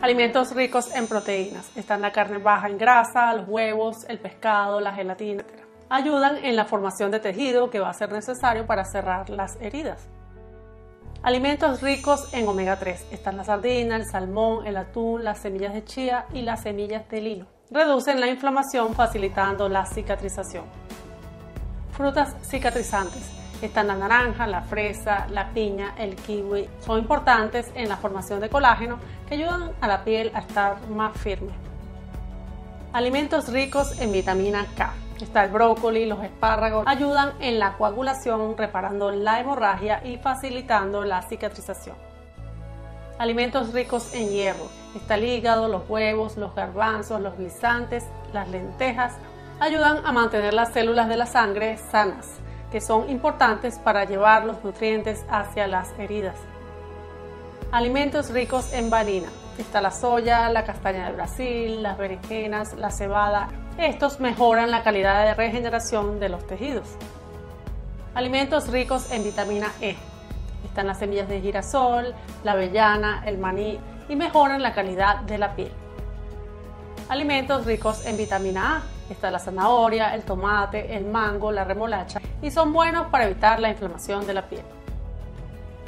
Alimentos ricos en proteínas. Están la carne baja en grasa, los huevos, el pescado, la gelatina, etc. Ayudan en la formación de tejido que va a ser necesario para cerrar las heridas. Alimentos ricos en omega 3. Están la sardina, el salmón, el atún, las semillas de chía y las semillas de lino. Reducen la inflamación facilitando la cicatrización. Frutas cicatrizantes. Están la naranja, la fresa, la piña, el kiwi. Son importantes en la formación de colágeno que ayudan a la piel a estar más firme. Alimentos ricos en vitamina K. Está el brócoli, los espárragos, ayudan en la coagulación, reparando la hemorragia y facilitando la cicatrización. Alimentos ricos en hierro. Está el hígado, los huevos, los garbanzos, los guisantes, las lentejas. Ayudan a mantener las células de la sangre sanas que son importantes para llevar los nutrientes hacia las heridas. Alimentos ricos en valina. Está la soya, la castaña de Brasil, las berenjenas, la cebada. Estos mejoran la calidad de regeneración de los tejidos. Alimentos ricos en vitamina E. Están las semillas de girasol, la avellana, el maní y mejoran la calidad de la piel. Alimentos ricos en vitamina A. Está la zanahoria, el tomate, el mango, la remolacha y son buenos para evitar la inflamación de la piel.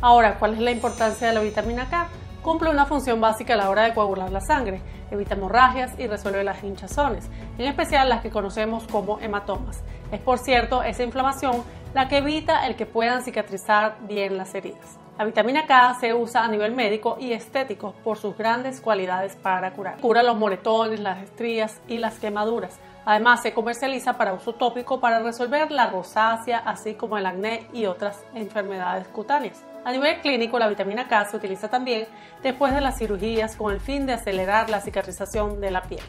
Ahora, ¿cuál es la importancia de la vitamina K? Cumple una función básica a la hora de coagular la sangre, evita hemorragias y resuelve las hinchazones, en especial las que conocemos como hematomas. Es por cierto esa inflamación la que evita el que puedan cicatrizar bien las heridas. La vitamina K se usa a nivel médico y estético por sus grandes cualidades para curar. Cura los moretones, las estrías y las quemaduras. Además, se comercializa para uso tópico para resolver la rosácea, así como el acné y otras enfermedades cutáneas. A nivel clínico, la vitamina K se utiliza también después de las cirugías con el fin de acelerar la cicatrización de la piel.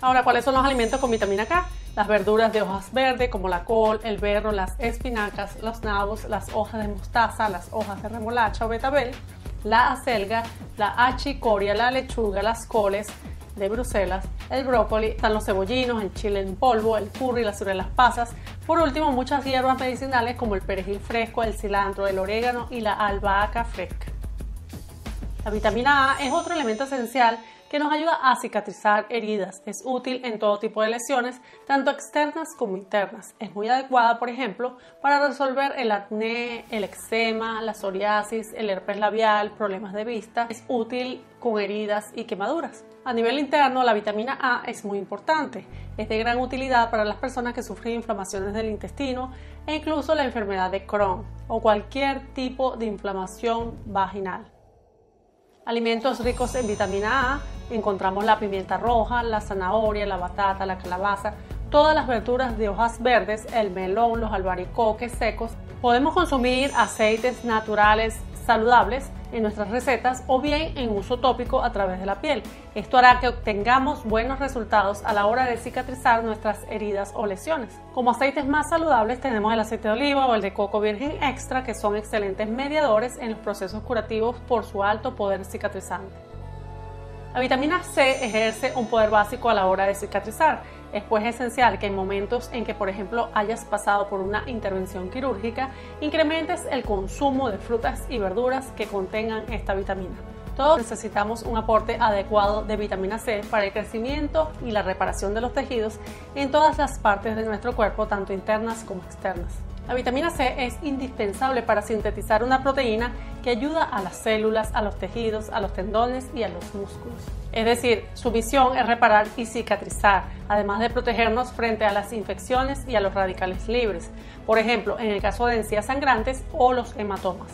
Ahora, ¿cuáles son los alimentos con vitamina K? Las verduras de hojas verdes como la col, el berro, las espinacas, los nabos, las hojas de mostaza, las hojas de remolacha o betabel, la acelga, la achicoria, la lechuga, las coles de Bruselas, el brócoli, están los cebollinos, el chile en polvo, el curry, las las pasas. Por último, muchas hierbas medicinales como el perejil fresco, el cilantro, el orégano y la albahaca fresca. La vitamina A es otro elemento esencial que nos ayuda a cicatrizar heridas. Es útil en todo tipo de lesiones, tanto externas como internas. Es muy adecuada, por ejemplo, para resolver el acné, el eczema, la psoriasis, el herpes labial, problemas de vista. Es útil con heridas y quemaduras. A nivel interno, la vitamina A es muy importante. Es de gran utilidad para las personas que sufren inflamaciones del intestino e incluso la enfermedad de Crohn o cualquier tipo de inflamación vaginal. Alimentos ricos en vitamina A encontramos la pimienta roja, la zanahoria, la batata, la calabaza, todas las verduras de hojas verdes, el melón, los albaricoques secos. Podemos consumir aceites naturales saludables en nuestras recetas o bien en uso tópico a través de la piel. Esto hará que obtengamos buenos resultados a la hora de cicatrizar nuestras heridas o lesiones. Como aceites más saludables tenemos el aceite de oliva o el de coco virgen extra que son excelentes mediadores en los procesos curativos por su alto poder cicatrizante. La vitamina C ejerce un poder básico a la hora de cicatrizar. Es pues esencial que en momentos en que, por ejemplo, hayas pasado por una intervención quirúrgica, incrementes el consumo de frutas y verduras que contengan esta vitamina. Todos necesitamos un aporte adecuado de vitamina C para el crecimiento y la reparación de los tejidos en todas las partes de nuestro cuerpo, tanto internas como externas. La vitamina C es indispensable para sintetizar una proteína que ayuda a las células, a los tejidos, a los tendones y a los músculos. Es decir, su misión es reparar y cicatrizar, además de protegernos frente a las infecciones y a los radicales libres, por ejemplo, en el caso de encías sangrantes o los hematomas.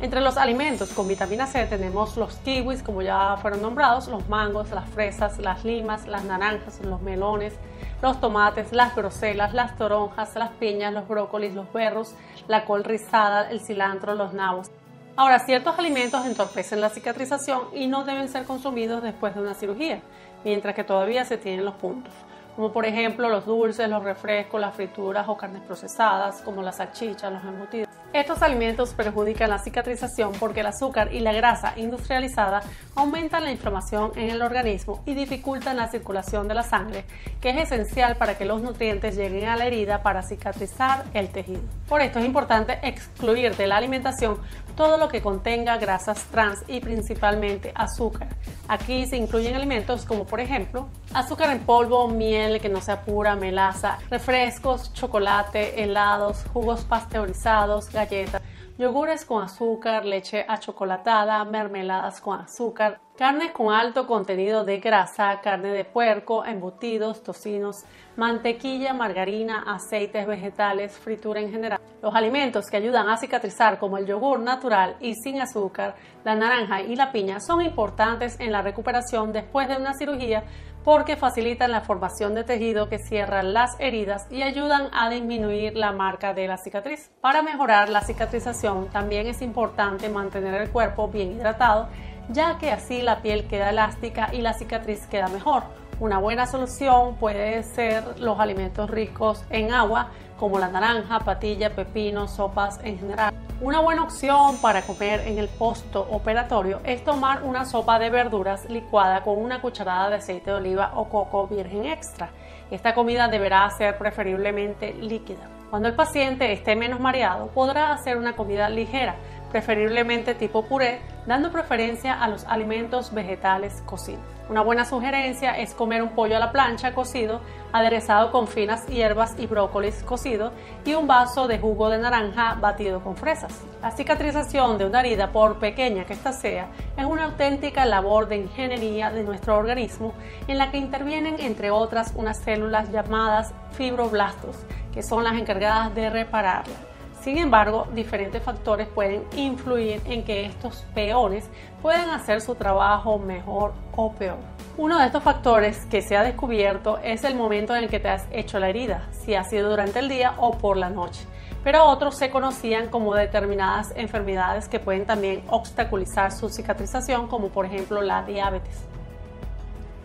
Entre los alimentos con vitamina C tenemos los kiwis, como ya fueron nombrados, los mangos, las fresas, las limas, las naranjas, los melones, los tomates, las groselas, las toronjas, las piñas, los brócolis, los berros, la col rizada, el cilantro, los nabos. Ahora, ciertos alimentos entorpecen la cicatrización y no deben ser consumidos después de una cirugía, mientras que todavía se tienen los puntos, como por ejemplo los dulces, los refrescos, las frituras o carnes procesadas, como las salchichas, los embutidos. Estos alimentos perjudican la cicatrización porque el azúcar y la grasa industrializada aumentan la inflamación en el organismo y dificultan la circulación de la sangre, que es esencial para que los nutrientes lleguen a la herida para cicatrizar el tejido. Por esto es importante excluir de la alimentación todo lo que contenga grasas trans y principalmente azúcar. Aquí se incluyen alimentos como por ejemplo azúcar en polvo, miel que no sea pura, melaza, refrescos, chocolate, helados, jugos pasteurizados, galletas, yogures con azúcar, leche achocolatada, mermeladas con azúcar, carnes con alto contenido de grasa, carne de puerco, embutidos, tocinos, mantequilla, margarina, aceites vegetales, fritura en general. Los alimentos que ayudan a cicatrizar como el yogur natural y sin azúcar, la naranja y la piña son importantes en la recuperación después de una cirugía porque facilitan la formación de tejido que cierra las heridas y ayudan a disminuir la marca de la cicatriz. Para mejorar la cicatrización también es importante mantener el cuerpo bien hidratado, ya que así la piel queda elástica y la cicatriz queda mejor. Una buena solución puede ser los alimentos ricos en agua, como la naranja, patilla, pepino, sopas en general. Una buena opción para comer en el posto operatorio es tomar una sopa de verduras licuada con una cucharada de aceite de oliva o coco virgen extra. Esta comida deberá ser preferiblemente líquida. Cuando el paciente esté menos mareado, podrá hacer una comida ligera, preferiblemente tipo puré, dando preferencia a los alimentos vegetales cocidos. Una buena sugerencia es comer un pollo a la plancha cocido, aderezado con finas hierbas y brócolis cocido y un vaso de jugo de naranja batido con fresas. La cicatrización de una herida, por pequeña que ésta sea, es una auténtica labor de ingeniería de nuestro organismo en la que intervienen entre otras unas células llamadas fibroblastos, que son las encargadas de repararla. Sin embargo, diferentes factores pueden influir en que estos peones puedan hacer su trabajo mejor o peor. Uno de estos factores que se ha descubierto es el momento en el que te has hecho la herida, si ha sido durante el día o por la noche. Pero otros se conocían como determinadas enfermedades que pueden también obstaculizar su cicatrización, como por ejemplo la diabetes.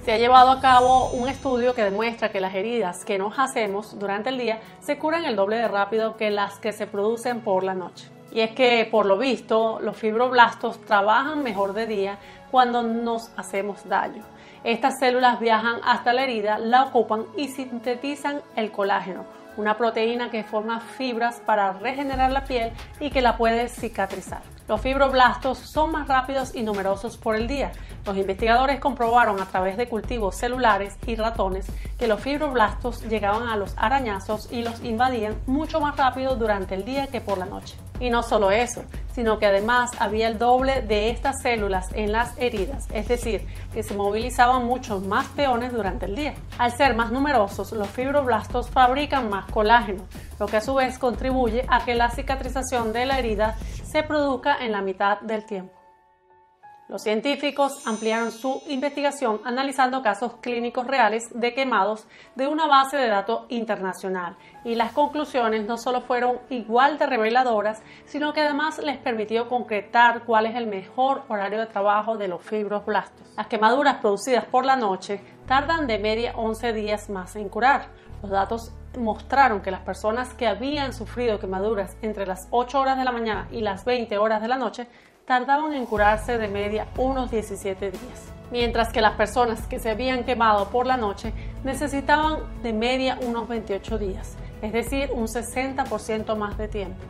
Se ha llevado a cabo un estudio que demuestra que las heridas que nos hacemos durante el día se curan el doble de rápido que las que se producen por la noche. Y es que, por lo visto, los fibroblastos trabajan mejor de día cuando nos hacemos daño. Estas células viajan hasta la herida, la ocupan y sintetizan el colágeno, una proteína que forma fibras para regenerar la piel y que la puede cicatrizar. Los fibroblastos son más rápidos y numerosos por el día. Los investigadores comprobaron a través de cultivos celulares y ratones que los fibroblastos llegaban a los arañazos y los invadían mucho más rápido durante el día que por la noche. Y no solo eso, sino que además había el doble de estas células en las heridas, es decir, que se movilizaban muchos más peones durante el día. Al ser más numerosos, los fibroblastos fabrican más colágeno, lo que a su vez contribuye a que la cicatrización de la herida se produzca en la mitad del tiempo. Los científicos ampliaron su investigación analizando casos clínicos reales de quemados de una base de datos internacional y las conclusiones no solo fueron igual de reveladoras, sino que además les permitió concretar cuál es el mejor horario de trabajo de los fibroblastos. Las quemaduras producidas por la noche tardan de media 11 días más en curar. Los datos mostraron que las personas que habían sufrido quemaduras entre las 8 horas de la mañana y las 20 horas de la noche tardaban en curarse de media unos 17 días, mientras que las personas que se habían quemado por la noche necesitaban de media unos 28 días, es decir, un 60% más de tiempo.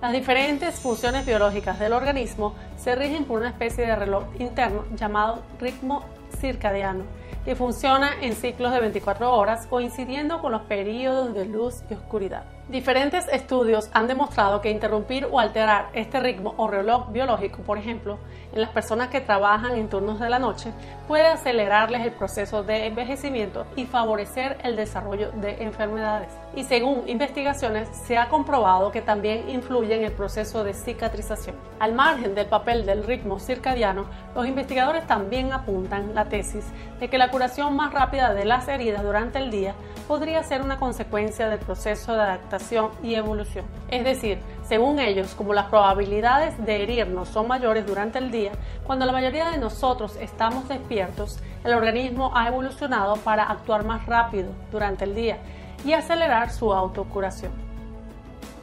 Las diferentes funciones biológicas del organismo se rigen por una especie de reloj interno llamado ritmo circadiano, que funciona en ciclos de 24 horas coincidiendo con los periodos de luz y oscuridad. Diferentes estudios han demostrado que interrumpir o alterar este ritmo o reloj biológico, por ejemplo, en las personas que trabajan en turnos de la noche, puede acelerarles el proceso de envejecimiento y favorecer el desarrollo de enfermedades. Y según investigaciones, se ha comprobado que también influye en el proceso de cicatrización. Al margen del papel del ritmo circadiano, los investigadores también apuntan la tesis de que la curación más rápida de las heridas durante el día podría ser una consecuencia del proceso de adaptación y evolución. Es decir, según ellos, como las probabilidades de herirnos son mayores durante el día, cuando la mayoría de nosotros estamos despiertos, el organismo ha evolucionado para actuar más rápido durante el día y acelerar su autocuración.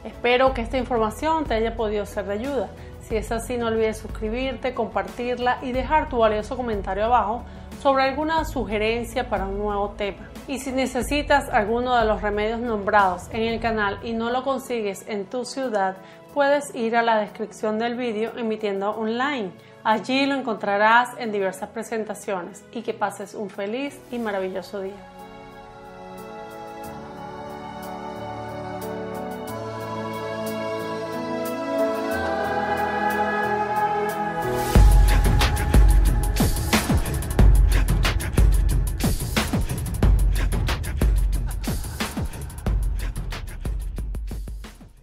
Espero que esta información te haya podido ser de ayuda. Si es así, no olvides suscribirte, compartirla y dejar tu valioso comentario abajo sobre alguna sugerencia para un nuevo tema. Y si necesitas alguno de los remedios nombrados en el canal y no lo consigues en tu ciudad, puedes ir a la descripción del vídeo emitiendo online. Allí lo encontrarás en diversas presentaciones y que pases un feliz y maravilloso día.